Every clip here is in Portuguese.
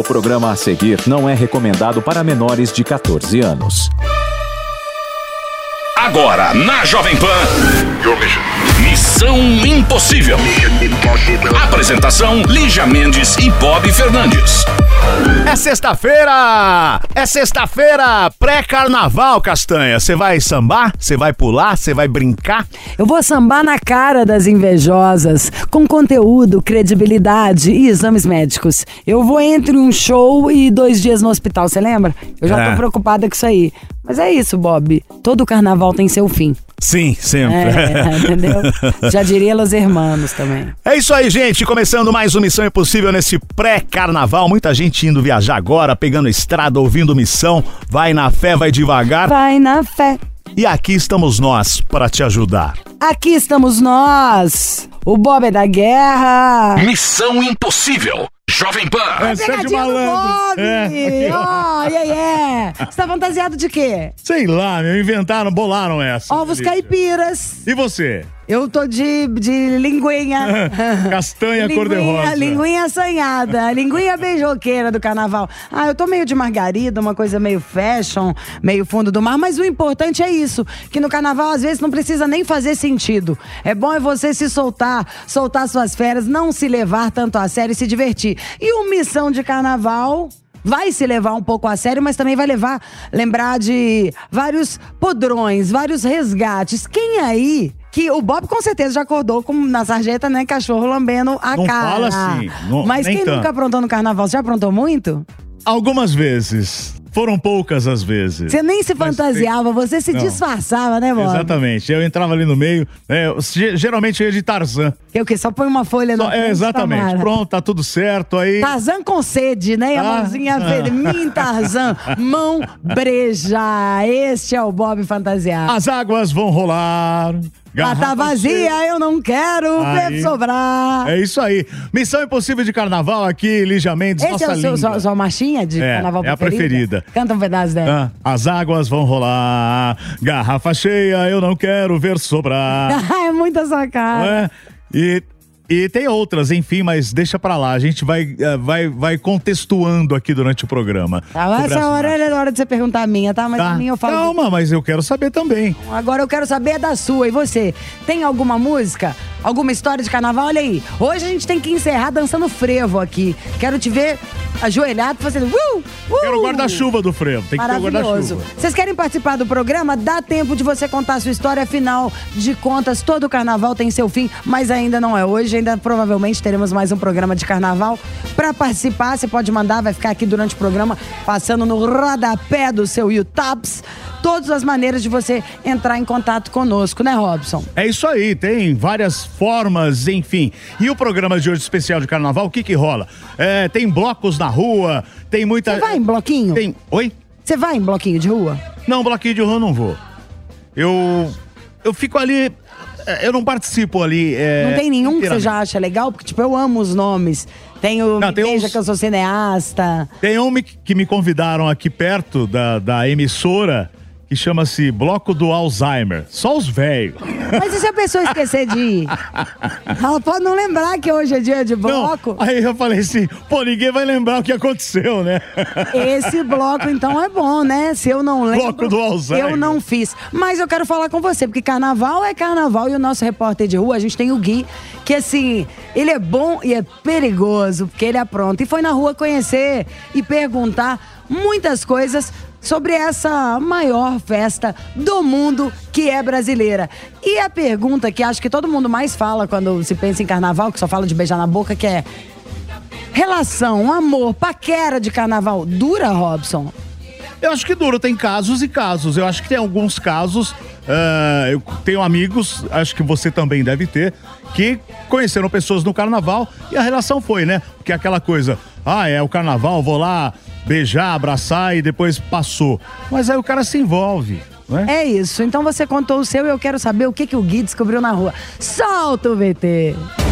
O programa a seguir não é recomendado para menores de 14 anos. Agora, na Jovem Pan. Missão Impossível. Apresentação: Lígia Mendes e Bob Fernandes. É sexta-feira! É sexta-feira, pré-carnaval, Castanha. Você vai sambar? Você vai pular? Você vai brincar? Eu vou sambar na cara das invejosas, com conteúdo, credibilidade e exames médicos. Eu vou entre um show e dois dias no hospital, você lembra? Eu já É. tô preocupada com isso aí. Mas é isso, Bob. Todo carnaval tem seu fim. Sim, sempre. É, entendeu? Já diria Los Hermanos também. É isso aí, gente. Começando mais um Missão Impossível nesse pré-carnaval. Muita gente indo viajar agora, pegando estrada, ouvindo missão. Vai na fé, vai devagar. Vai na fé. E aqui estamos nós para te ajudar. Aqui estamos nós. O Bob é da guerra. Missão Impossível. Jovem Pan. Pegadinha do Bob! É, Ó, yeah, yeah. Você tá fantasiado de quê? Sei lá, meu, inventaram, bolaram essa. Ovos caipiras. E você? Eu tô de, de linguinha. Castanha cor-de-rosa. Linguinha assanhada, linguinha beijoqueira do carnaval. Ah, eu tô meio de margarida, uma coisa meio fashion, meio fundo do mar, mas o importante é isso, que no carnaval às vezes não precisa nem fazer sentido. É bom é você se soltar, soltar suas férias, não se levar tanto a sério e se divertir. E o Missão de Carnaval vai se levar um pouco a sério, mas também vai levar, lembrar de vários podrões, vários resgates. Quem aí que o Bob com certeza já acordou com, na sarjeta, né? Cachorro lambendo a Não cara. fala assim, não- Mas quem tanto. nunca aprontou no carnaval? Você já aprontou muito? Algumas vezes. Foram poucas as vezes. Você nem se Mas fantasiava, você se Não. disfarçava, né, Bob? Exatamente. Eu entrava ali no meio. é, eu geralmente eu ia de Tarzan. Que é o quê? Só põe uma folha frente, é, exatamente. Tamara. Pronto, tá tudo certo. Aí. Tarzan com sede, né? E a Ah. mãozinha verde. Mim Tarzan, mão breja. Este é o Bob fantasiado. As águas vão rolar. Ah, tá garrafa vazia, cheia. eu não quero Aí. ver sobrar. É isso aí. Missão Impossível de Carnaval aqui, Lígia Mendes, Esse nossa é o seu, sua, marchinha de É, carnaval é a preferida. Canta um pedaço dela. Ah, as águas vão rolar, garrafa cheia, eu não quero ver sobrar. é muita sua cara. É, e, e tem outras, enfim, mas deixa pra lá. A gente vai, eh, vai, vai contextuando aqui durante o programa. Tá, essa hora é hora de você perguntar a minha, tá? Mas Tá? a minha eu falo. Calma, mas eu quero saber também. Agora eu quero saber da sua. E você? Tem alguma música? Alguma história de carnaval? Olha aí. Hoje a gente tem que encerrar dançando frevo aqui. Quero te ver ajoelhado fazendo. Uh, uh. Quero o guarda-chuva do frevo. Tem que ter o guarda-chuva. Vocês querem participar do programa? Dá tempo de você contar a sua história. Afinal de contas, todo carnaval tem seu fim, mas ainda não é hoje. Ainda provavelmente teremos mais um programa de carnaval. Para participar, você pode mandar, vai ficar aqui durante o programa, passando no rodapé do seu YouTube. Todas as maneiras de você entrar em contato conosco, né, Robson? É isso aí, tem várias formas, enfim. E o programa de hoje especial de carnaval, o que que rola? É, tem blocos na rua, tem muita. Você vai em bloquinho? Tem. Oi? Você vai em bloquinho de rua? Não, bloquinho de rua eu não vou. Eu. Eu fico ali. É, Eu não participo ali. é, Não tem nenhum que você já acha legal? Porque, tipo, eu amo os nomes. Tem o Não, tem Beija uns- que eu sou cineasta. Tem um que me convidaram aqui perto da, da emissora que chama-se Bloco do Alzheimer. Só os velhos. Mas e se a pessoa esquecer de ir? Ela pode não lembrar que hoje é dia de Não, bloco. aí eu falei assim, pô, ninguém vai lembrar o que aconteceu, né? Esse bloco, então, é bom, né? Se eu não lembro, Bloco do Alzheimer. eu não fiz. Mas eu quero falar com você, porque carnaval é carnaval e o nosso repórter de rua, a gente tem o Gui, que assim, ele é bom e é perigoso, porque ele apronta. E foi na rua conhecer e perguntar muitas coisas sobre essa maior festa do mundo que é brasileira. E a pergunta que acho que todo mundo mais fala quando se pensa em carnaval, que só fala de beijar na boca, que é relação, amor, paquera de carnaval dura, Robson? Eu acho que duro, tem casos e casos. Eu acho que tem alguns casos. ah, eu tenho amigos, acho que você também deve ter, que conheceram pessoas no carnaval e a relação foi, né? Porque aquela coisa, ah, é o carnaval, vou lá beijar, abraçar e depois passou. Mas aí o cara se envolve, né? É isso. Então você contou o seu e eu quero saber o que, que o Gui descobriu na rua. Solta o VT!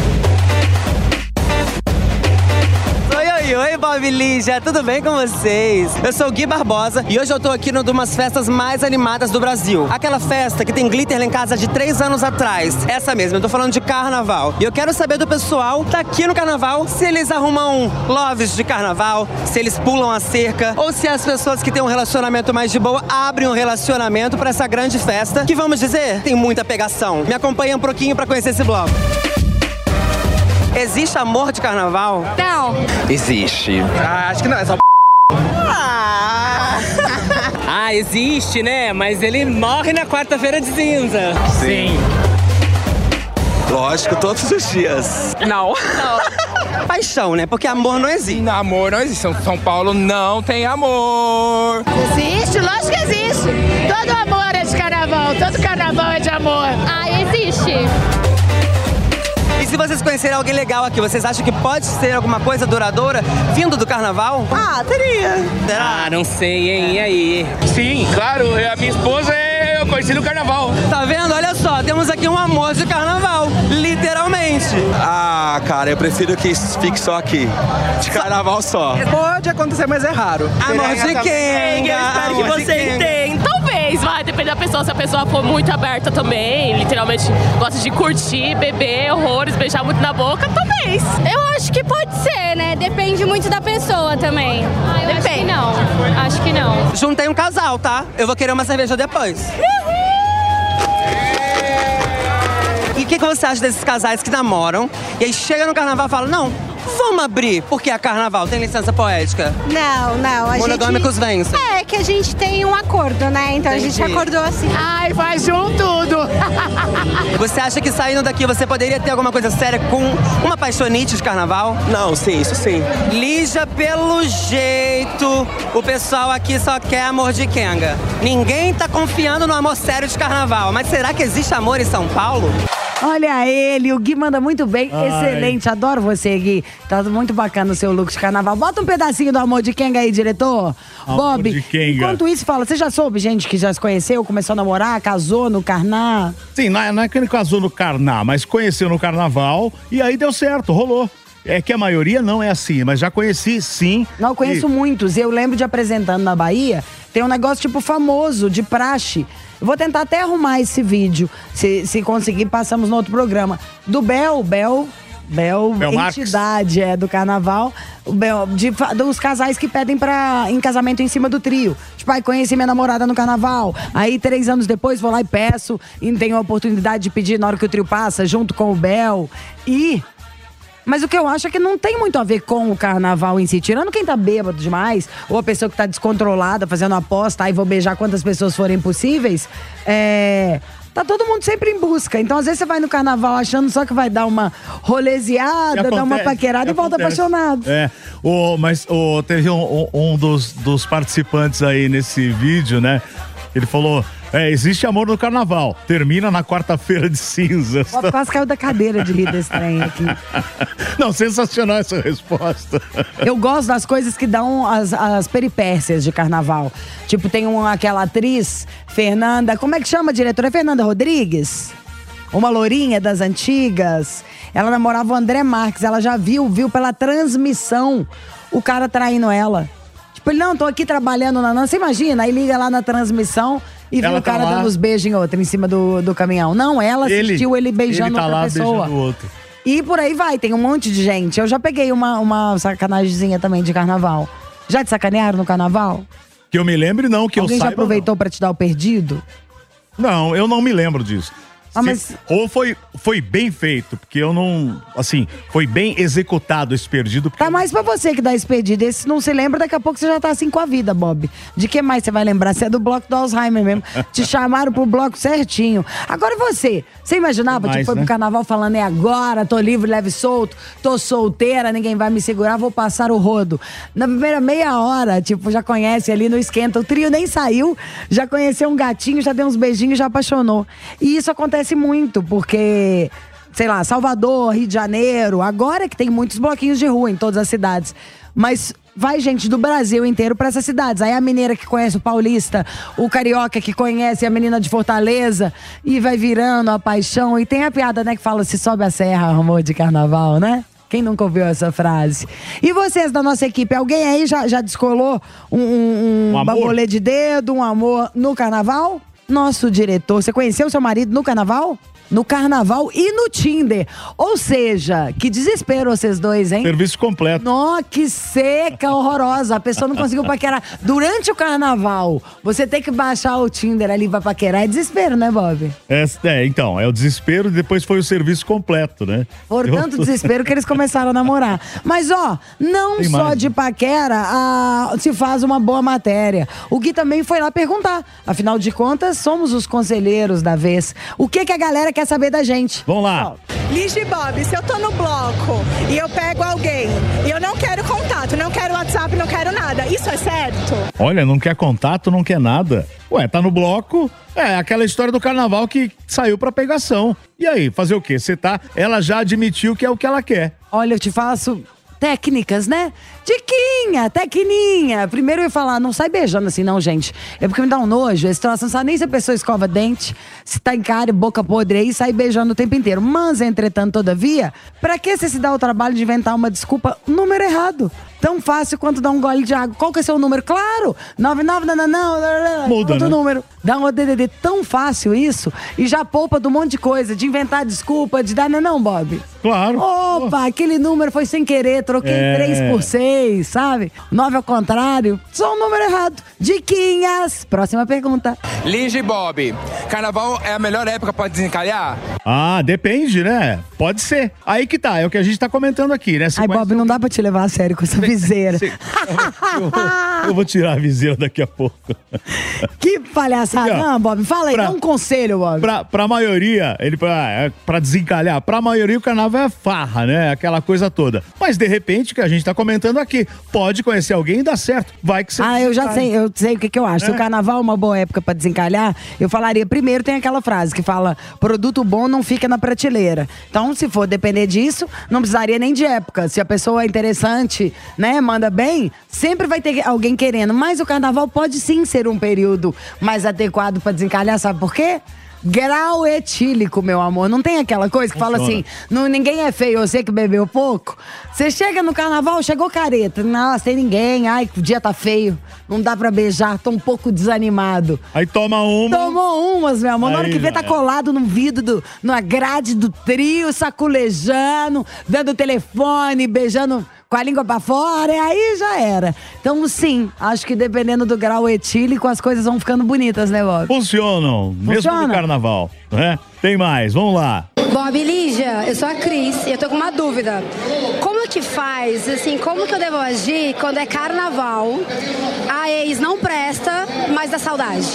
Oi, oi, Bob Lígia, tudo bem com vocês? Eu sou o Gui Barbosa e hoje eu tô aqui numa das festas mais animadas do Brasil. Aquela festa que tem glitter lá em casa de três anos atrás. Essa mesma, eu tô falando de carnaval. E eu quero saber do pessoal daqui no carnaval se eles arrumam loves de carnaval, se eles pulam a cerca ou se as pessoas que têm um relacionamento mais de boa abrem um relacionamento pra essa grande festa que, vamos dizer, tem muita pegação. Me acompanha um pouquinho pra conhecer esse bloco. Existe amor de carnaval? Não. Existe. Ah, acho que não, é só Ah, existe, né? Mas ele morre na quarta-feira de cinza. Sim. Lógico, todos os dias. Não. Paixão, né? Porque amor não existe. Não, amor não existe. São Paulo não tem amor. Existe? Lógico que existe. Todo amor é de carnaval. Todo carnaval é de amor. Ah, existe. Se vocês conhecerem alguém legal aqui, vocês acham que pode ser alguma coisa duradoura vindo do carnaval? Ah, teria. Será? Ah, não sei, hein? E aí? Sim, claro. A minha esposa é, eu conheci no carnaval. Tá vendo? Olha só, temos aqui um amor de carnaval. Literalmente. Ah, cara, eu prefiro que fique só aqui. De carnaval só. Pode acontecer, mas é raro. Amor de quem? espero que você entenda. Talvez, vai depender da pessoa. Se a pessoa for muito aberta também, literalmente gosta de curtir, beber horrores, beijar muito na boca, talvez. Eu acho que pode ser, né? Depende muito da pessoa também. Ah, eu acho que não. Acho que não. Juntei um casal, tá? Eu vou querer uma cerveja depois. E o que, que você acha desses casais que namoram e aí chega no carnaval e fala, não, vamos abrir, porque é carnaval, tem licença poética. Não, não. A Monogâmicos vencem. É que a gente tem um acordo, né? Então a gente Entendi. acordou assim. Ai, faz um tudo. Você acha que saindo daqui você poderia ter alguma coisa séria com uma paixonite de carnaval? Não, sim, isso sim. Lígia, pelo jeito, o pessoal aqui só quer amor de Kenga. Ninguém tá confiando no amor sério de carnaval. Mas será que existe amor em São Paulo? Olha ele, o Gui manda muito bem. Ai. Excelente, adoro você, Gui. Tá muito bacana o seu look de carnaval. Bota um pedacinho do Amor de Kenga aí, diretor. Amor Bob, de Kenga. enquanto isso, fala, você já soube gente que já se conheceu, começou a namorar, casou no carná? Sim, não é, não é que ele casou no carnaval, mas conheceu no carnaval e aí deu certo, rolou. É que a maioria não é assim, mas já conheci sim. Não, eu conheço E- muitos. Eu lembro de apresentando na Bahia, tem um negócio tipo famoso, de praxe. Eu vou tentar até arrumar esse vídeo. Se, se conseguir, passamos no outro programa. Do Bel, Bel. Bel, Bel Marques. entidade é do carnaval, o Bel, de dos casais que pedem pra, em casamento em cima do trio. Tipo, aí conheci minha namorada no carnaval. Aí, três anos depois, vou lá e peço. E tenho a oportunidade de pedir na hora que o trio passa, junto com o Bel. E mas o que eu acho é que não tem muito a ver com o carnaval em si. Tirando quem tá bêbado demais, ou a pessoa que tá descontrolada, fazendo aposta, aí vou beijar quantas pessoas forem possíveis. É. Tá todo mundo sempre em busca. Então, às vezes, você vai no carnaval achando só que vai dar uma rolezeada, dar uma paquerada e volta acontece. apaixonado. É, o, mas o, teve um, um- um dos, dos participantes aí nesse vídeo, né? Ele falou: é, existe amor no carnaval, termina na quarta-feira de cinzas. Quase caiu da cadeira de rir desse trem aqui. Não, sensacional essa resposta. Eu gosto das coisas que dão as, as peripécias de carnaval. Tipo, tem uma, aquela atriz, Fernanda. Como é que chama a diretora? É Fernanda Rodrigues? Uma lourinha das antigas. Ela namorava o André Marques. Ela já viu, viu pela transmissão o cara traindo ela. Tipo, ele, não, tô aqui trabalhando na. Você imagina? Aí liga lá na transmissão e Ela o cara tá lá. dando os beijos em outra, em cima do, do caminhão. Não, ela assistiu ele, beijando ele tá outra lá pessoa. beijando o outro. E por aí vai, tem um monte de gente. Eu já peguei uma, uma sacanagemzinha também de carnaval. Já te sacanearam no carnaval? Que eu me lembre, não, que Alguém eu já saiba. aproveitou pra te dar o perdido? Não, eu não me lembro disso. Ah, mas- Ou foi, foi bem feito, porque eu não. Assim, foi bem executado esse perdido. porque Tá mais pra você que dá esse perdido. Esse não se lembra, daqui a pouco você já tá assim com a vida, Bob. De que mais você vai lembrar? Você é do bloco do Alzheimer mesmo. Te chamaram pro bloco certinho. Agora você? Você imaginava, Demais, tipo, foi né? pro carnaval falando, é agora, tô livre, leve e solto, tô solteira, ninguém vai me segurar, vou passar o rodo. Na primeira meia hora, tipo, já conhece ali no esquenta. O trio nem saiu, já conheceu um gatinho, já deu uns beijinhos, já apaixonou. E isso acontece muito, porque sei lá, Salvador, Rio de Janeiro, agora que tem muitos bloquinhos de rua em todas as cidades. Mas vai gente do Brasil inteiro pra essas cidades. Aí a mineira que conhece o paulista, o carioca que conhece a menina de Fortaleza e vai virando a paixão. E tem a piada, né, que fala se sobe a serra, amor de carnaval, né? Quem nunca ouviu essa frase? E vocês da nossa equipe, alguém aí já, já descolou um, um, um Um de dedo, um amor no carnaval? Nosso diretor, você conheceu seu marido no carnaval? No carnaval e no Tinder. Ou seja, que desespero vocês dois, hein? Serviço completo. Nó, que seca, horrorosa. A pessoa não conseguiu paquerar durante o carnaval. Você tem que baixar o Tinder ali pra paquerar. É desespero, né, Bob? É, é, então, é o desespero e depois foi o serviço completo, né? Por Eu- tanto desespero que eles começaram a namorar. Mas, ó, não Tem só mais. de paquera ah, se faz uma boa matéria. O Gui também foi lá perguntar. Afinal de contas, somos os conselheiros da vez. O que, que a galera quer saber da gente? Vamos lá. Ligia e Bob, se eu tô no bloco e eu pego alguém e eu não quero contato, não quero WhatsApp, não quero nada, isso é certo? Olha, não quer contato, não quer nada. Ué, tá no bloco. É aquela história do carnaval que saiu pra pegação. E aí, fazer o quê? Você tá. Ela já admitiu que é o que ela quer. Olha, eu te faço técnicas, né? Diquinha, tecninha. Primeiro eu ia falar, não sai beijando assim, não, gente. É porque me dá um nojo. Esse troço não sabe nem se a pessoa escova dente, se tá em cara boca podre aí, sai beijando o tempo inteiro. Mas, entretanto, todavia, pra que você se dá o trabalho de inventar uma desculpa? Número errado. Tão fácil quanto dar um gole de água. Qual que é o seu número? Claro! 99, não, não, não. Muda, Outro né? número. Dá um ODDD tão fácil isso e já poupa de um monte de coisa, de inventar desculpa, de dar, não, é não, Bob? Claro. Opa, aquele número foi sem querer, troquei É. 3 por 6, sabe? 9 ao contrário. Só um número errado. Diquinhas. Próxima pergunta. Ligia e Bob, carnaval é a melhor época pra desencalhar? Ah, depende, né? Pode ser. Aí que tá, é o que a gente tá comentando aqui, né? Você Ai, Bob, não dá pra te levar a sério com essa viseira. eu, vou, eu vou tirar a viseira daqui a pouco. que palhaçada. Não, Bob, fala aí, Pra- dá um conselho, Bob. Pra, pra maioria, ele pra, é, pra desencalhar, pra maioria o carnaval é farra, né? Aquela coisa toda. Mas de repente, que a gente tá comentando aqui, pode conhecer alguém e dar certo. Vai que você Ah, eu já sei, eu sei o que, que eu acho. Se É. o carnaval é uma boa época pra desencalhar, eu falaria primeiro tem aquela frase que fala: produto bom não fica na prateleira. Então, se for depender disso, não precisaria nem de época. Se a pessoa é interessante, né, manda bem, sempre vai ter alguém querendo. Mas o carnaval pode sim ser um período mais adequado pra desencalhar, sabe por quê? Grau etílico, meu amor. Não tem aquela coisa que fala Funciona. assim: não, ninguém é feio, você que bebeu pouco. Você chega no carnaval, chegou careta. Nossa, tem ninguém. Ai, o dia tá feio. Não dá pra beijar, tô um pouco desanimado. Aí toma uma. Tomou umas, meu amor. Na hora Aí que vê, tá era. colado no vidro, do, numa grade do trio, saculejando, dando telefone, beijando com a língua pra fora, e aí já era. Então, sim, acho que dependendo do grau etílico, as coisas vão ficando bonitas, né, Bob? Funcionam, mesmo Funciona? no carnaval, né? Tem mais, vamos lá. Bob e Lígia, eu sou a Cris e eu tô com uma dúvida. Como que faz, assim, como que eu devo agir quando é carnaval, a ex não presta, mas dá saudade?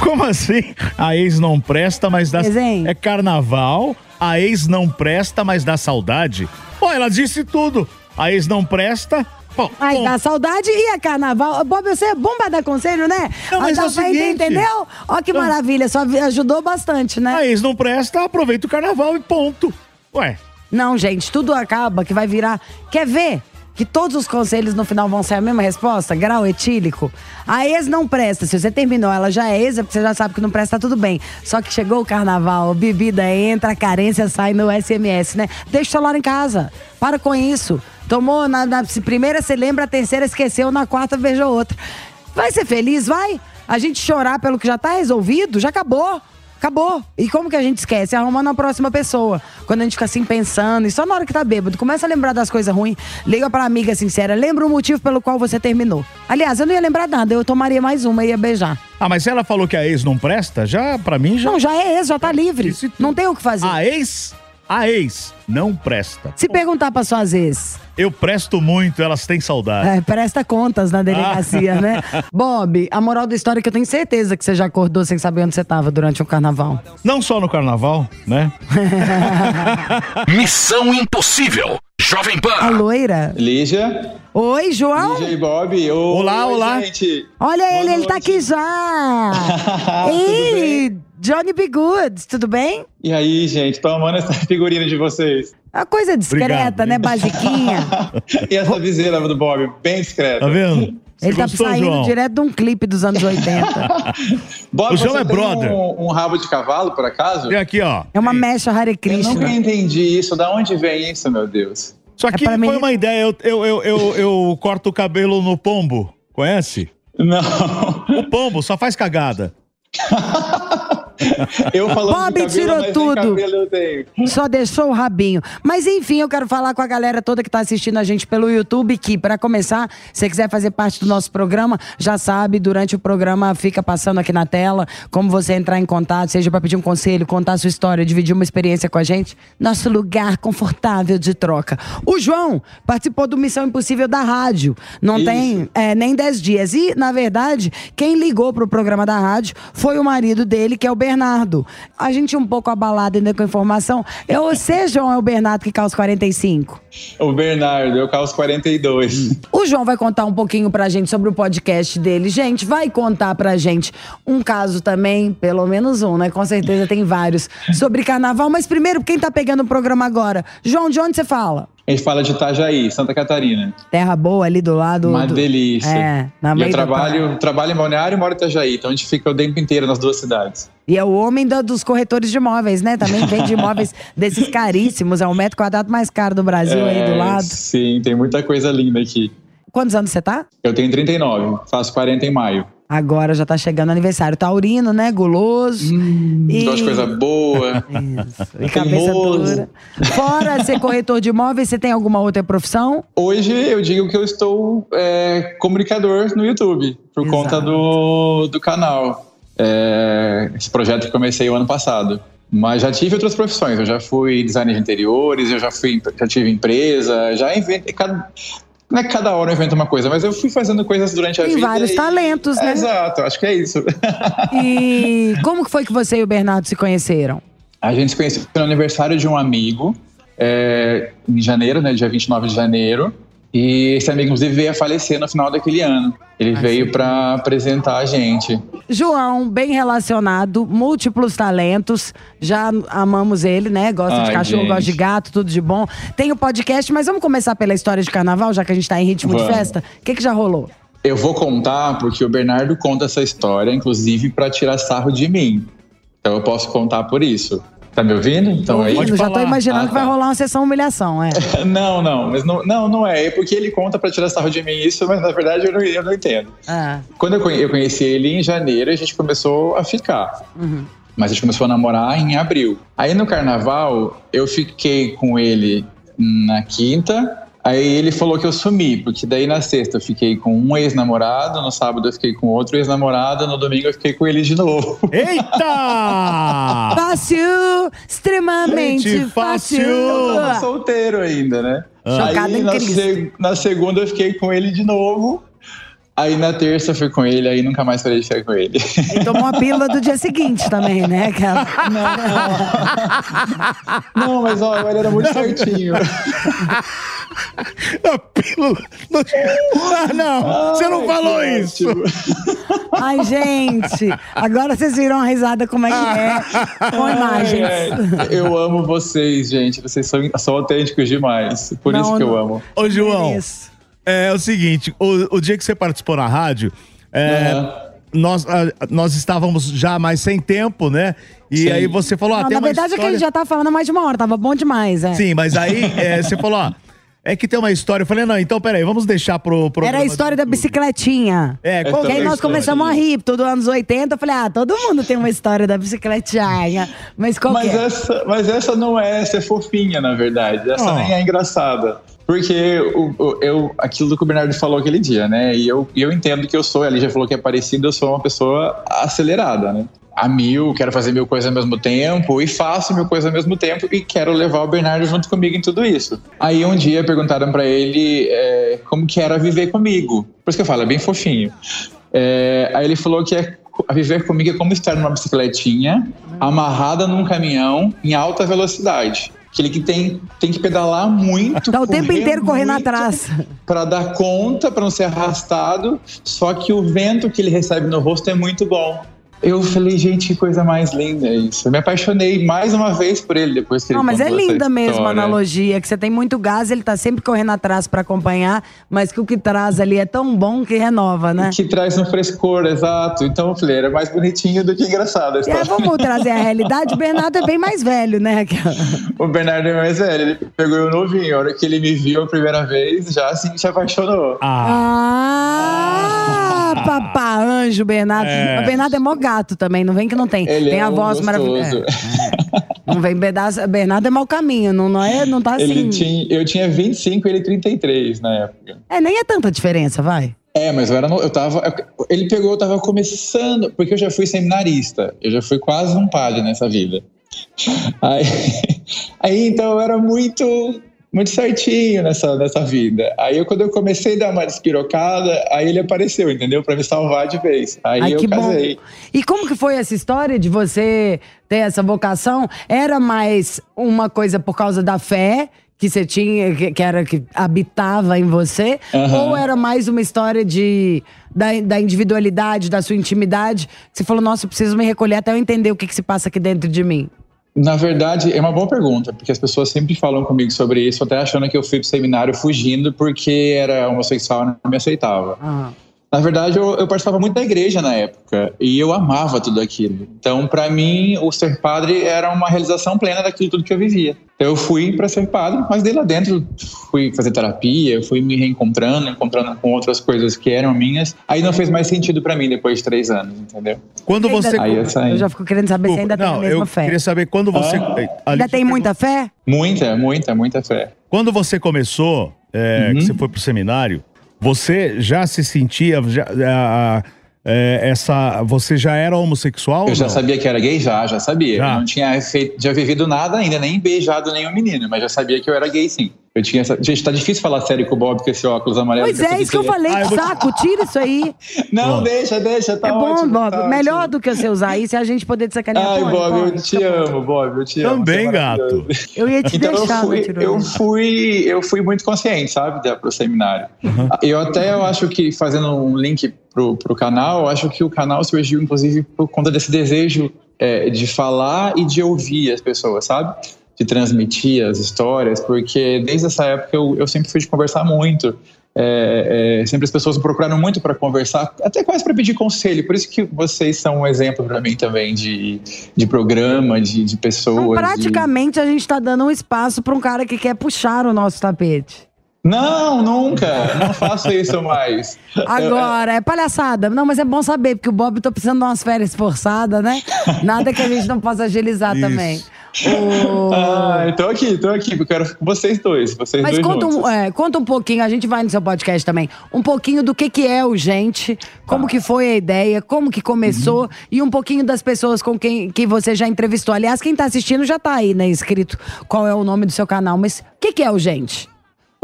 Como assim? A ex não presta, mas dá. É carnaval, a ex não presta, mas dá saudade. Pô, ela disse tudo. A ex não presta. Bom, Mas bom, dá saudade e a carnaval. Bob, você é bom pra dar conselho, né? Não, mas é o pra seguinte- entendeu? Ó que Não. maravilha, só ajudou bastante, né? A ex não presta, aproveita o carnaval e ponto. Ué. Não, gente, tudo acaba que vai virar. Quer ver? Que todos os conselhos no final vão ser a mesma resposta? Grau etílico? A ex não presta. Se você terminou, ela já é ex, é porque você já sabe que não presta, tá tudo bem. Só que chegou o carnaval, bebida entra, a carência sai no SMS, né? Deixa o celular em casa. Para com isso. Tomou na, na primeira, você lembra, a terceira esqueceu, na quarta beijou outra. Vai ser feliz, vai? A gente chorar pelo que já tá resolvido, já acabou. Acabou. E como que a gente esquece? Arrumando a próxima pessoa. Quando a gente fica assim pensando, e só na hora que tá bêbado, começa a lembrar das coisas ruins, liga pra amiga sincera, lembra o motivo pelo qual você terminou. Aliás, eu não ia lembrar nada, eu tomaria mais uma e ia beijar. Ah, mas se ela falou que a ex não presta, já, pra mim, já. Não, já é ex, já tá livre. Não tem o que fazer. A ex, a ex não presta. Se perguntar pra suas ex, Eu presto muito, elas têm saudade. é, presta contas na delegacia, Ah. né? Bob, a moral da história é que eu tenho certeza que você já acordou sem saber onde você tava durante o carnaval. Não só no carnaval, né? Missão Impossível. Jovem Pan. A loira. Lígia. Oi, João. Lígia e Bob. Olá, Oi, olá. Gente. Olha ele, ele tá aqui já. Ih, Johnny B. Good, tudo bem? E aí, gente, tô amando essa figurina de vocês. É uma coisa discreta, Obrigado, né? Basiquinha. E essa viseira do Bob, bem discreta. Tá vendo? Ele tá saindo direto de um clipe dos anos 80. Bob, O João você é tem brother. Um, um rabo de cavalo, por acaso? E aqui, ó. É uma mecha Hare Eu Krishna. nunca entendi isso. Da onde vem isso, meu Deus? Aqui É pra foi mim- uma ideia. Eu, eu, eu, eu, eu corto o cabelo no pombo. Conhece? Não. O pombo só faz cagada. Eu falando Bob cabelo, tirou tudo. Só deixou o rabinho. Mas enfim, eu quero falar com a galera toda que tá assistindo a gente pelo YouTube, que para começar, se você quiser fazer parte do nosso programa, já sabe, durante o programa fica passando aqui na tela como você entrar em contato, seja para pedir um conselho, contar sua história, dividir uma experiência com a gente. Nosso lugar confortável de troca. O João participou do Missão Impossível da rádio. Não Isso. tem é, nem 10 dias. E, na verdade, quem ligou pro programa da rádio foi o marido dele, que é o Bernardo. A gente um pouco abalado ainda com a informação. É você, João, é o Bernardo que calça 45. O Bernardo, eu calço 42. O João vai contar um pouquinho pra gente sobre o podcast dele. Gente, vai contar pra gente um caso também, pelo menos um, né? Com certeza tem vários, sobre carnaval. Mas primeiro, quem tá pegando o programa agora? João, de onde você fala? A gente fala de Itajaí, Santa Catarina. Terra Boa, ali do lado. Uma do... delícia. É, na e eu trabalho, trabalho em Balneário e moro em Itajaí, então a gente fica o tempo inteiro nas duas cidades. E é o homem da- dos corretores de imóveis, né? Também vende imóveis desses caríssimos. É o metro quadrado mais caro do Brasil aí do É, lado. Sim, tem muita coisa linda aqui. Quantos anos você tá? Eu tenho 39, faço 40 em maio. Agora já tá chegando aniversário. Taurino, né? Guloso. e... Gosto de coisa boa. E cabeça teimoso. dura. Fora ser corretor de imóveis, você tem alguma outra profissão? Hoje eu digo que eu estou é, comunicador no YouTube, por Exato. conta do, do canal. É, esse projeto que comecei o ano passado. Mas já tive outras profissões. Eu já fui designer de interiores, eu já fui, já tive empresa, já inventei. Cada, não é que cada hora eu invento uma coisa, mas eu fui fazendo coisas durante a Tem vida. vários e- talentos, né? Exato, acho que é isso. E como que foi que você e o Bernardo se conheceram? A gente se conheceu no aniversário de um amigo, é, em janeiro, né, dia 29 de janeiro. E esse amigo, inclusive, veio a falecer no final daquele ano. Ele veio para apresentar a gente. João, bem relacionado, múltiplos talentos. Já amamos ele, né? Gosta de Ai, cachorro, gente. gosta de gato, tudo de bom. Tem o podcast, mas vamos começar pela história de carnaval, já que a gente tá em ritmo de Vamos. festa. O que, que já rolou? Eu vou contar porque o Bernardo conta essa história, inclusive, para tirar sarro de mim. Então eu posso contar por isso. Tá me ouvindo? Então aí. Ouvindo, já tô imaginando Ah, que vai tá. rolar uma sessão humilhação, é. Não, não, mas não, não, não é. É porque ele conta para tirar sarro de mim isso, mas na verdade eu não, eu não entendo. Ah, Quando eu conhe- eu conheci ele em janeiro, a gente começou a ficar. uhum. Mas a gente começou a namorar em abril. Aí no carnaval, eu fiquei com ele na quinta. Aí ele falou que eu sumi, porque daí na sexta eu fiquei com um ex-namorado, no sábado eu fiquei com outro ex-namorado, no domingo eu fiquei com ele de novo. Eita! Fácil, extremamente Gente, fácil. Eu tava solteiro ainda, né? Chocada aí em na, Cristo. se- na segunda eu fiquei com ele de novo. Aí na terça eu fui com ele, aí nunca mais parei de ficar com ele. E tomou uma pílula do dia seguinte também, né? Aquela... Não, mas ó, ele era muito certinho. A pílula. Ah, não! Você não falou isso! Ai, gente, agora vocês viram a risada como é que é, com imagens. Eu amo vocês, gente. Vocês são, são autênticos demais. Por Não, isso que eu amo. Ô, João, Isso. é, o seguinte: o, o dia que você participou na rádio, é, nós, ah, nós estávamos já mais sem tempo, né? E Sim. aí você falou: ah, Não, na verdade é que a história... gente já tá falando mais de uma hora, tava bom demais, é. Sim, mas aí é, você falou: ó, é que tem uma história. Eu falei: não, então peraí, vamos deixar pro. programa Era a história da bicicletinha. É, qual Essa Que aí é a nós história? começamos a rir, todo anos 80, eu falei, ah, todo mundo tem uma história da bicicletinha. Mas qual Mas que é? essa, mas essa não é, essa é fofinha, na verdade. Essa Oh. nem é engraçada. Porque eu, aquilo que o Bernardo falou aquele dia, né? E eu, eu entendo que eu sou, ele já falou que é parecido, eu sou uma pessoa acelerada, né? A mil, quero fazer mil coisas ao mesmo tempo, e faço mil coisas ao mesmo tempo, e quero levar o Bernardo junto comigo em tudo isso. Aí um dia perguntaram pra ele é, como que era viver comigo. Por isso que eu falo, é bem fofinho. É, aí ele falou que é, a viver comigo é como estar numa bicicletinha, amarrada num caminhão em alta velocidade. Aquele que tem, tem que pedalar muito. Tá o tempo inteiro correndo atrás. Pra dar conta, pra não ser arrastado. Só que o vento que ele recebe no rosto é muito bom. Eu falei, gente, que coisa mais linda isso. Eu me apaixonei mais uma vez por ele depois que Não, ele mas é linda mesmo a analogia, que você tem muito gás, ele tá sempre correndo atrás pra acompanhar, mas que o que traz ali é tão bom que renova, né? Que traz um frescor, exato. Então eu falei, era mais bonitinho do que engraçado a E história. vamos trazer a realidade, o Bernardo é bem mais velho, né? O Bernardo é mais velho, ele pegou eu novinho. A hora que ele me viu a primeira vez, já assim se apaixonou. Ah, papá anjo, Bernardo. É. O Bernardo é mó gato também, não vem que não tem. Ele tem é a um voz gostoso. maravilhosa. Não vem pedaço. Bernardo é mau caminho, não, não, é, não tá assim. Ele tinha, eu tinha 25 e ele 33 na época. É, nem é tanta diferença, vai. É, mas eu era no- eu tava. Ele pegou, eu tava começando, porque eu já fui seminarista, eu já fui quase um padre nessa vida. Aí, aí então eu era muito muito certinho nessa, nessa vida. Aí eu, quando eu comecei a dar uma despirocada, aí ele apareceu, entendeu? Pra me salvar de vez. Aí Ai, eu que bom. casei. E como que foi essa história de você ter essa vocação? Era mais uma coisa por causa da fé que você tinha, que, era que habitava em você? Aham. Ou era mais uma história de da, da individualidade, da sua intimidade? que Você falou, nossa, eu preciso me recolher até eu entender o que, que se passa aqui dentro de mim. Na verdade, é uma boa pergunta, porque as pessoas sempre falam comigo sobre isso, até achando que eu fui pro seminário fugindo porque era homossexual e não me aceitava. Na verdade, eu, eu participava muito da igreja na época e eu amava tudo aquilo. Então, para mim, o ser padre era uma realização plena daquilo tudo que eu vivia. Então, eu fui para ser padre, mas daí lá dentro fui fazer terapia, fui me reencontrando, encontrando com outras coisas que eram minhas. Aí não fez mais sentido para mim depois de três anos, entendeu? Quando você. Aí eu saí. Eu já fico querendo saber se ainda tem a Não, mesma eu fé. queria saber quando você. Ah. Ainda tem muita fé? Muita, muita, muita fé. Quando você começou, é, Uhum. que você foi pro seminário, você já se sentia. Já, ah, é, essa, você já era homossexual? Eu já não? sabia que era gay, já, já sabia. Já? Eu não tinha feito, já vivido nada ainda, nem beijado nenhum menino, mas já sabia que eu era gay, sim. Eu tinha essa... Gente, tá difícil falar sério com o Bob com esse óculos amarelo. Pois é, isso que eu falei, Ah, vou te- saco, tira isso aí. Não, Bom. deixa, deixa, tá é bom, ótimo. Bob. tá melhor ótimo. do que você usar isso é a gente poder te sacanear. Ai, Bob, põe. eu te amo, Bob, eu te amo. Também, é gato. Eu ia te Então deixar, eu fui, eu fui, eu fui muito consciente, sabe, pro seminário. Eu até eu acho que fazendo um link pro, pro canal, eu acho que o canal surgiu inclusive por conta desse desejo é, de falar e de ouvir as pessoas, sabe? De transmitir as histórias, porque desde essa época eu, eu sempre fui de conversar muito. É, é, sempre as pessoas me procuraram muito para conversar, até quase para pedir conselho. Por isso que vocês são um exemplo para mim também de, de programa, de, de pessoas. Então, de- praticamente a gente tá dando um espaço pra um cara que quer puxar o nosso tapete. Não, nunca. Não faço isso mais. Agora, é palhaçada. Não, mas é bom saber, porque o Bob tá precisando de umas férias forçadas, né? Nada que a gente não possa agilizar Isso. também. O- Ah, tô aqui, tô aqui. Eu quero vocês dois. Vocês Mas dois conta um, é, conta um pouquinho, a gente vai no seu podcast também, um pouquinho do que, que é o Gente, como que foi a ideia, como que começou e um pouquinho das pessoas com quem que você já entrevistou. Aliás, quem tá assistindo já tá aí, né, escrito qual é o nome do seu canal, mas o que, que é o Gente?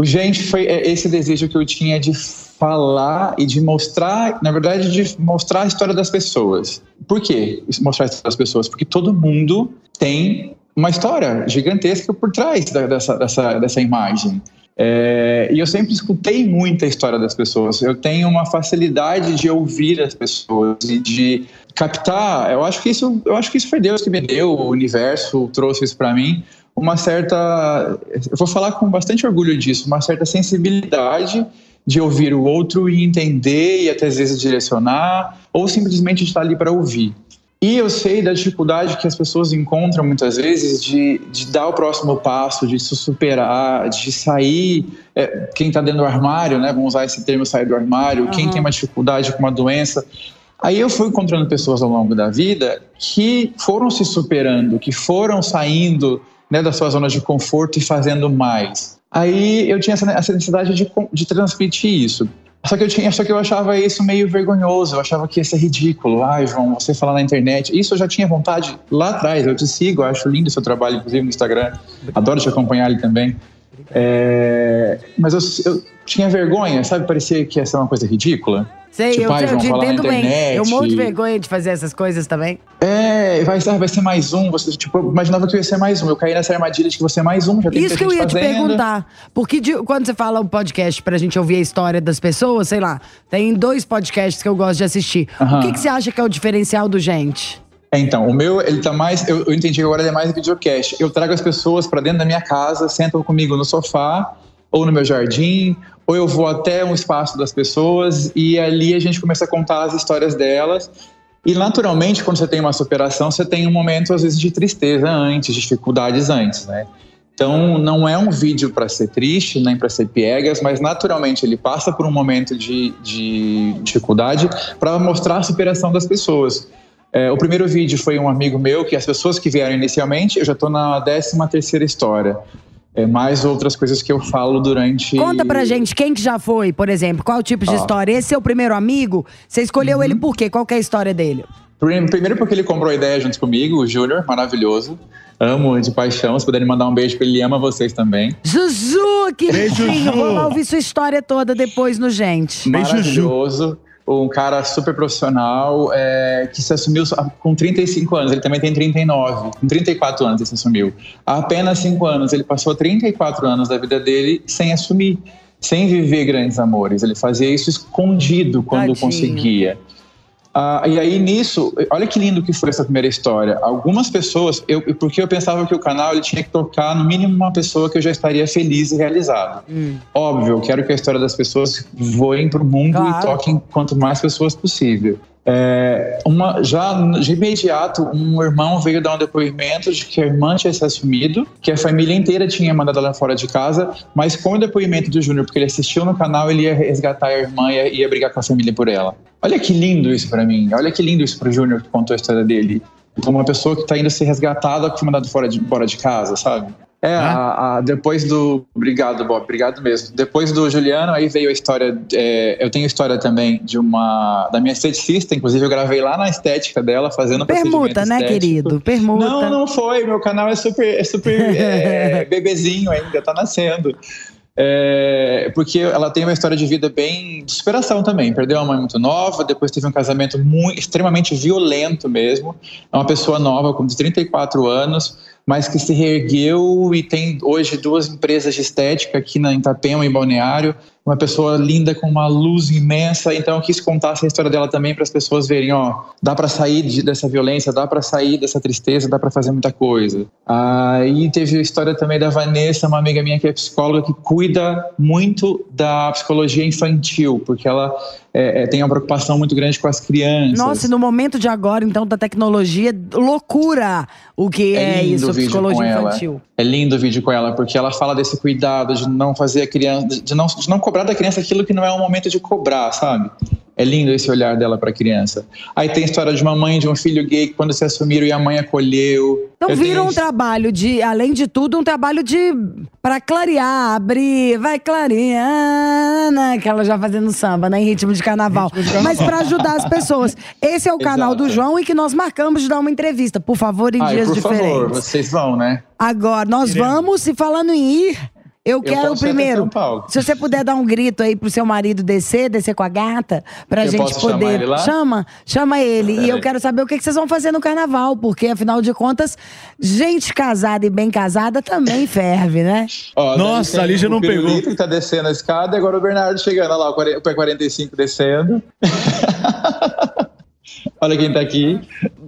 Gente foi é, esse desejo que eu tinha de falar e de mostrar, na verdade, de mostrar a história das pessoas. Por quê mostrar a história das pessoas? Porque todo mundo tem uma história gigantesca por trás dessa, dessa, dessa imagem. É, e eu sempre escutei muita história das pessoas. Eu tenho uma facilidade de ouvir as pessoas e de captar. Eu acho que isso, eu acho que isso foi Deus que me deu, o universo trouxe isso para mim. Uma certa, eu vou falar com bastante orgulho disso, uma certa sensibilidade de ouvir o outro e entender e até às vezes direcionar, ou simplesmente estar ali para ouvir. E eu sei da dificuldade que as pessoas encontram muitas vezes de, de dar o próximo passo, de se superar, de sair. é, quem está dentro do armário, né? Vamos usar esse termo, sair do armário. Quem tem uma dificuldade com uma doença. Aí eu fui encontrando pessoas ao longo da vida que foram se superando, que foram saindo né, da sua zona de conforto e fazendo mais. Aí eu tinha essa, necessidade de, de transmitir isso. Só que eu tinha, só que eu achava isso meio vergonhoso, eu achava que ia ser ridículo. Ai, João, você falar na internet. Isso eu já tinha vontade lá atrás. Eu te sigo, eu acho lindo o seu trabalho, inclusive no Instagram. Adoro te acompanhar ali também. É, mas eu, eu, tinha vergonha, sabe? Parecia que ia ser uma coisa ridícula. Sei, Tipo, eu, ai, eu te entendo bem. Eu morro de vergonha de fazer essas coisas também. É, vai, ser- vai ser mais um. Você, tipo, eu imaginava que eu ia ser mais um. Eu caí nessa armadilha de que você é mais um. Já tem Isso que eu ia te fazendo. perguntar. Porque de- quando você fala o podcast pra gente ouvir a história das pessoas, sei lá, tem dois podcasts que eu gosto de assistir. Aham. O que, que você acha que é o diferencial do gente? É, então, o meu, ele tá mais. Eu, eu entendi que agora ele é mais videocast. Eu trago as pessoas pra dentro da minha casa, sentam comigo no sofá, ou no meu jardim, ou eu vou até um espaço das pessoas e ali a gente começa a contar as histórias delas. E naturalmente, quando você tem uma superação, você tem um momento, às vezes, de tristeza antes, de dificuldades antes, né? Então, não é um vídeo para ser triste, nem para ser piegas, mas naturalmente ele passa por um momento de, de dificuldade para mostrar a superação das pessoas. É, o primeiro vídeo foi um amigo meu, que as pessoas que vieram inicialmente, eu já estou na 13 terceira história. É, mais outras coisas que eu falo durante... Conta pra gente quem que já foi, por exemplo, qual tipo de Ó. história? Esse é o primeiro amigo? Você escolheu ele por quê? Qual que é a história dele? Prim- Primeiro porque ele comprou a ideia junto comigo, o Júnior, maravilhoso. Amo de paixão. Se puderem mandar um beijo pra ele, ama vocês também. Zuzu, que Beijo, lindinho. Ju. Vamos ouvir sua história toda depois no Gente. Maravilhoso. Um cara super profissional é, que se assumiu com 35 anos. Ele também tem 39. Com 34 anos ele se assumiu. Há apenas 5 anos. Ele passou 34 anos da vida dele sem assumir, sem viver grandes amores. Ele fazia isso escondido quando Tadinho. conseguia. Ah, e aí nisso, olha que lindo que foi essa primeira história. Algumas pessoas, eu, porque eu pensava que o canal ele tinha que tocar no mínimo uma pessoa que eu já estaria feliz e realizado. Óbvio, eu quero que a história das pessoas voem para o mundo Claro. e toquem quanto mais pessoas possível. É, uma, já de imediato, um irmão veio dar um depoimento de que a irmã tinha se assumido, que a família inteira tinha mandado ela fora de casa, mas com o depoimento do Júnior, porque ele assistiu no canal, ele ia resgatar a irmã e ia, ia brigar com a família por ela. Olha que lindo isso pra mim, olha que lindo isso pro Júnior que contou a história dele. Como uma pessoa que tá indo ser resgatada, que foi mandada fora de, fora de casa, sabe? É, a- a- depois do. Obrigado, Bob, obrigado mesmo. Depois do Juliano, aí veio a história. é, eu tenho história também de uma. da minha esteticista, inclusive eu gravei lá na estética dela, fazendo Permuta, né, estético. querido? Permuta. Não, não foi. Meu canal é super, é super é, bebezinho ainda, tá nascendo. É, porque ela tem uma história de vida bem de superação também. Perdeu uma mãe muito nova, depois teve um casamento muito, extremamente violento mesmo. É uma pessoa nova, com 34 anos, mas que se reergueu e tem hoje duas empresas de estética aqui na Itapema, em Balneário. Uma pessoa linda com uma luz imensa. Então eu quis contar essa história dela também para as pessoas verem, ó, dá para sair de- dessa violência, dá para sair dessa tristeza, dá para fazer muita coisa. Aí teve a história também da Vanessa, uma amiga minha que é psicóloga que cuida muito da psicologia infantil, porque ela é, é, tem uma preocupação muito grande com as crianças. Nossa, e no momento de agora, então, da tecnologia, loucura o que é, lindo isso, psicologia com ela. infantil. É lindo o vídeo com ela, porque ela fala desse cuidado de não fazer a criança, de não, de não cobrar da criança aquilo que não é o momento de cobrar, sabe? É lindo esse olhar dela para a criança. Aí tem a história de uma mãe e de um filho gay que quando se assumiram e a mãe acolheu. Então Eu vira tenho um trabalho de, além de tudo, um trabalho de pra clarear, abrir, vai clarear, né? Que ela já fazendo samba, né? Em ritmo de carnaval. Mas pra ajudar as pessoas. Esse é o canal do João e que nós marcamos de dar uma entrevista. Por favor, em Ai, dias por diferentes. favor, vocês vão, né? Agora, nós vamos, e falando em ir, eu quero até primeiro. São Paulo. Se você puder dar um grito aí pro seu marido descer, descer com a gata, pra Eu gente poder. ele lá? Chama, chama ele. E eu quero saber o que que vocês vão fazer no carnaval, porque afinal de contas, gente casada e bem casada também ferve, né? Ó, Nossa, daí tem a Lígia o não pegou. Que tá descendo a escada e agora o Bernardo chegando olha lá, o 40 o pé 45 descendo. Olha quem tá aqui.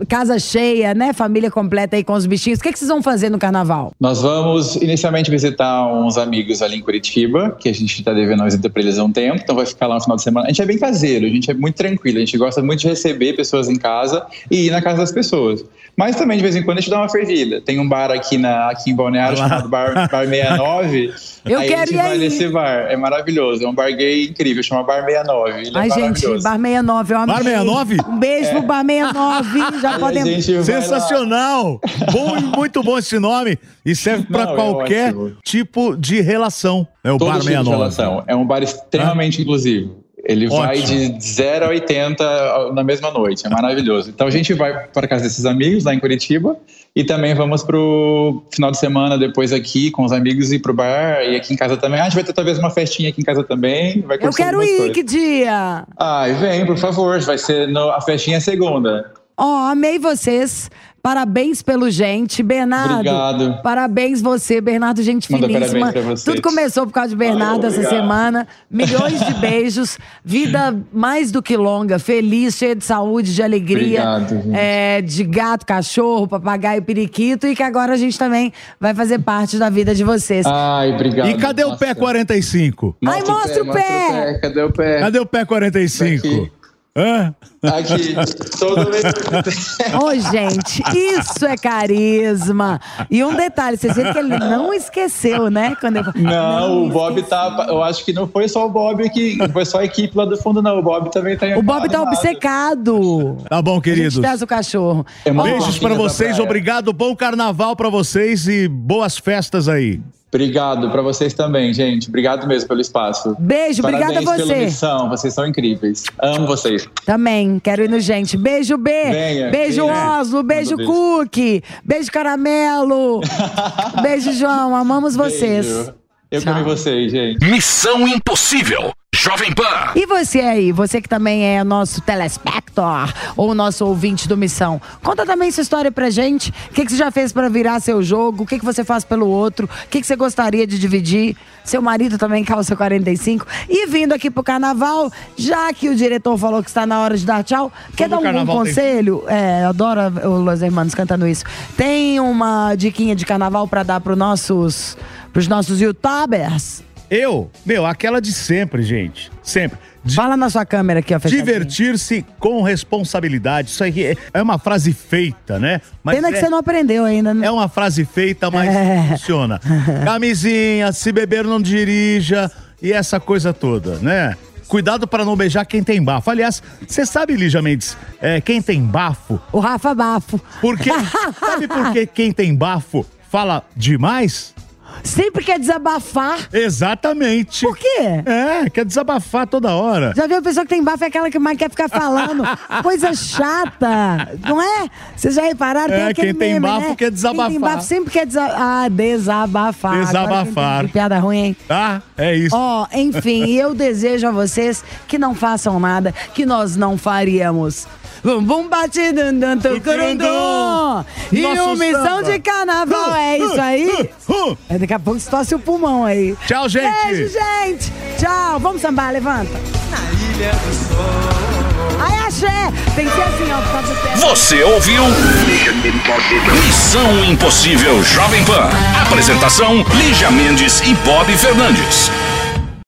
Casa cheia, né? Família completa aí com os bichinhos. O que, que vocês vão fazer no carnaval? Nós vamos inicialmente visitar uns amigos ali em Curitiba, que a gente está devendo uma visita para eles há um tempo, então vai ficar lá no final de semana. A gente é bem caseiro, a gente é muito tranquilo, a gente gosta muito de receber pessoas em casa e ir na casa das pessoas. Mas também, de vez em quando, a gente dá uma fervida. Tem um bar aqui, na, aqui em Balneário chamado Bar, bar 69. Eu aí quero a gente ir vai aí. nesse bar. É maravilhoso. É um bar gay incrível, chama Bar 69. Ele é Ai, gente, maravilhoso. Bar 69, eu amei. Bar 69? Um beijo pro Bar 69. Já Vai. Sensacional! Bom, muito bom esse nome. E serve pra Não, é qualquer ótimo. tipo de relação. É o Todo Bar tipo de 69. relação. É um bar extremamente inclusivo. Ele vai Ótimo. de 0 a 80 na mesma noite, é maravilhoso. Então a gente vai para casa desses amigos lá em Curitiba e também vamos pro final de semana depois aqui com os amigos ir pro bar e aqui em casa também. Ah, a gente vai ter talvez uma festinha aqui em casa também. Vai Eu quero ir, coisas. que dia? Ai, vem, por favor. Vai ser no- a festinha é segunda. Ó, amei vocês. Parabéns pelo gente. Bernardo. Obrigado. Parabéns você, Bernardo, gente Manda finíssima. parabéns pra vocês. Tudo começou por causa de Bernardo essa obrigado. semana. Milhões de beijos. Vida mais do que longa, feliz, cheia de saúde, de alegria. Obrigado, gente. É, de gato, cachorro, papagaio, periquito. E que agora a gente também vai fazer parte da vida de vocês. Ai, obrigado. E cadê o pé 45? Ai, mostra o pé! Cadê o pé? Cadê o pé 45? Hã? Aqui, todo Ô, gente, isso é carisma. E um detalhe, vocês viram que ele não esqueceu, né? Quando eu... Não, o Bob tá. Eu acho que não foi só o Bob que. Foi só a equipe lá do fundo, não. O Bob também tá O Bob tá obcecado. Tá bom, queridos. o cachorro. É Beijos essa vocês, obrigado. Bom carnaval pra vocês e boas festas aí. Obrigado pra vocês também, gente. Obrigado mesmo pelo espaço. Beijo, obrigada a você. pela missão. Vocês são incríveis. Amo vocês. Também, quero ir no gente. Beijo, B. Venha, beijo, venha. Oslo. Beijo, Manda beijo. Cookie. Beijo, Caramelo. beijo, João. Amamos vocês. Beijo. Eu Tchau. amo vocês, gente. Missão Impossível. Jovem Pan. E você aí, você que também é nosso telespector ou nosso ouvinte do Missão, conta também sua história pra gente. O que, que você já fez pra virar seu jogo? O que, que você faz pelo outro? O que, que você gostaria de dividir? Seu marido também calça 45. E vindo aqui pro carnaval, já que o diretor falou que está na hora de dar tchau, quer dar um bom carnaval tem- conselho? É, eu adoro o Los Hermanos cantando isso. Tem uma diquinha de carnaval pra dar pros nossos, pros nossos youtubers? Eu, meu, aquela de sempre, gente. Sempre. Di- Fala na sua câmera aqui, ó. Divertir-se com responsabilidade. Isso aí é- é uma frase feita, né? Mas Pena que é, você não aprendeu ainda, né? é uma frase feita, mas É. funciona. Camisinha, se beber não dirija e essa coisa toda, né? Cuidado para não beijar quem tem bafo. Aliás, você sabe, Lígia Mendes, é, quem tem bafo? O Rafa Bafo. Porque, sabe por que quem tem bafo fala demais? Sempre quer desabafar. Exatamente. Por quê? É, quer desabafar toda hora. Já viu a pessoa que tem bafo é aquela que mais quer ficar falando coisa chata, não é? Vocês já repararam? É, aquele quem tem meme, bafo né? quer desabafar. Quem tem bafo sempre quer desa ah, desabafar. Que Desabafar. entendi, piada ruim, hein? Tá? É isso. Ó, enfim, eu desejo a vocês que não façam nada que nós não faríamos. Bum bum bate tucurundum. E o missão de carnaval é isso aí. É, daqui a pouco estosse o pulmão aí. Tchau, gente. Beijo, gente. Tchau. Vamos sambar, levanta. Ai, axé. Tem que ser assim, ó, por causa do pé. Você ouviu? Missão Impossível Jovem Pan. Apresentação: Lígia Mendes e Bob Fernandes.